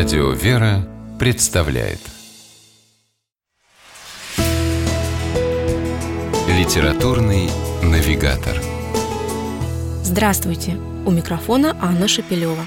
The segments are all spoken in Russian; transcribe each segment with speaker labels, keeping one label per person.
Speaker 1: Радио «Вера» представляет Литературный навигатор
Speaker 2: Здравствуйте! У микрофона Анна Шапилева.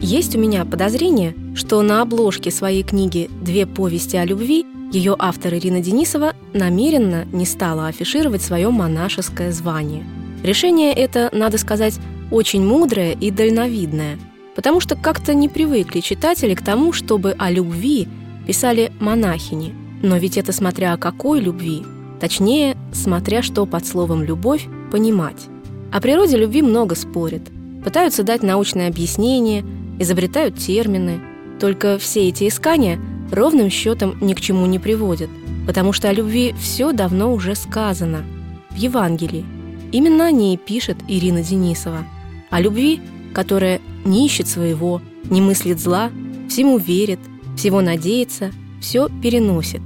Speaker 2: Есть у меня подозрение, что на обложке своей книги «Две повести о любви» ее автор Ирина Денисова намеренно не стала афишировать свое монашеское звание. Решение это, надо сказать, очень мудрое и дальновидное – потому что как-то не привыкли читатели к тому, чтобы о любви писали монахини. Но ведь это смотря о какой любви, точнее, смотря что под словом «любовь» понимать. О природе любви много спорят, пытаются дать научное объяснение, изобретают термины. Только все эти искания ровным счетом ни к чему не приводят, потому что о любви все давно уже сказано. В Евангелии. Именно о ней пишет Ирина Денисова. О любви, которая не ищет своего, не мыслит зла, всему верит, всего надеется, все переносит.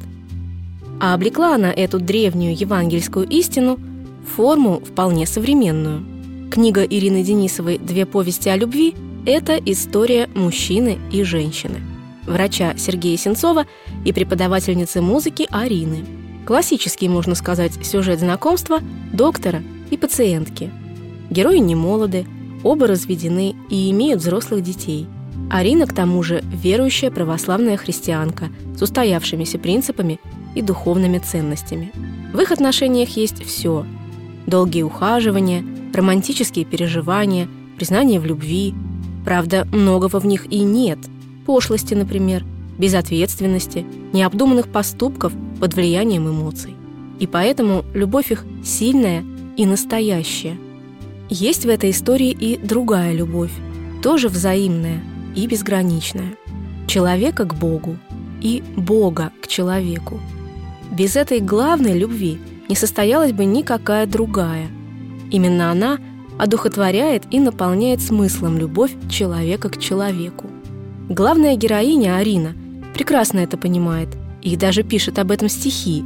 Speaker 2: А облекла она эту древнюю евангельскую истину в форму вполне современную. Книга Ирины Денисовой «Две повести о любви» – это история мужчины и женщины, врача Сергея Сенцова и преподавательницы музыки Арины. Классический, можно сказать, сюжет знакомства доктора и пациентки. Герои не молоды, Оба разведены и имеют взрослых детей. Арина, к тому же, верующая православная христианка с устоявшимися принципами и духовными ценностями. В их отношениях есть все – долгие ухаживания, романтические переживания, признание в любви. Правда, многого в них и нет. Пошлости, например, безответственности, необдуманных поступков под влиянием эмоций. И поэтому любовь их сильная и настоящая – есть в этой истории и другая любовь, тоже взаимная и безграничная. Человека к Богу и Бога к человеку. Без этой главной любви не состоялась бы никакая другая. Именно она одухотворяет и наполняет смыслом любовь человека к человеку. Главная героиня Арина прекрасно это понимает и даже пишет об этом стихи.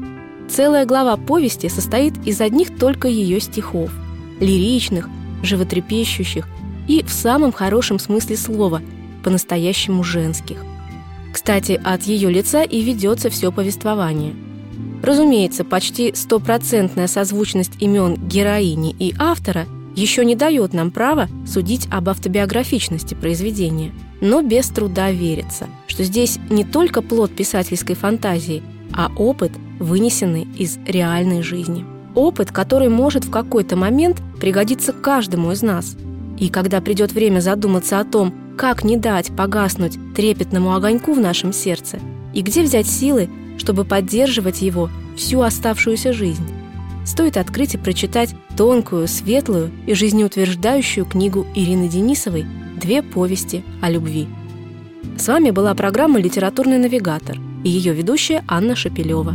Speaker 2: Целая глава повести состоит из одних только ее стихов – лиричных, животрепещущих и в самом хорошем смысле слова, по-настоящему женских. Кстати, от ее лица и ведется все повествование. Разумеется, почти стопроцентная созвучность имен героини и автора еще не дает нам права судить об автобиографичности произведения, но без труда верится, что здесь не только плод писательской фантазии, а опыт, вынесенный из реальной жизни. Опыт, который может в какой-то момент пригодиться каждому из нас. И когда придет время задуматься о том, как не дать погаснуть трепетному огоньку в нашем сердце, и где взять силы, чтобы поддерживать его всю оставшуюся жизнь, стоит открыть и прочитать тонкую, светлую и жизнеутверждающую книгу Ирины Денисовой «Две повести о любви». С вами была программа «Литературный навигатор» и ее ведущая Анна Шапилева.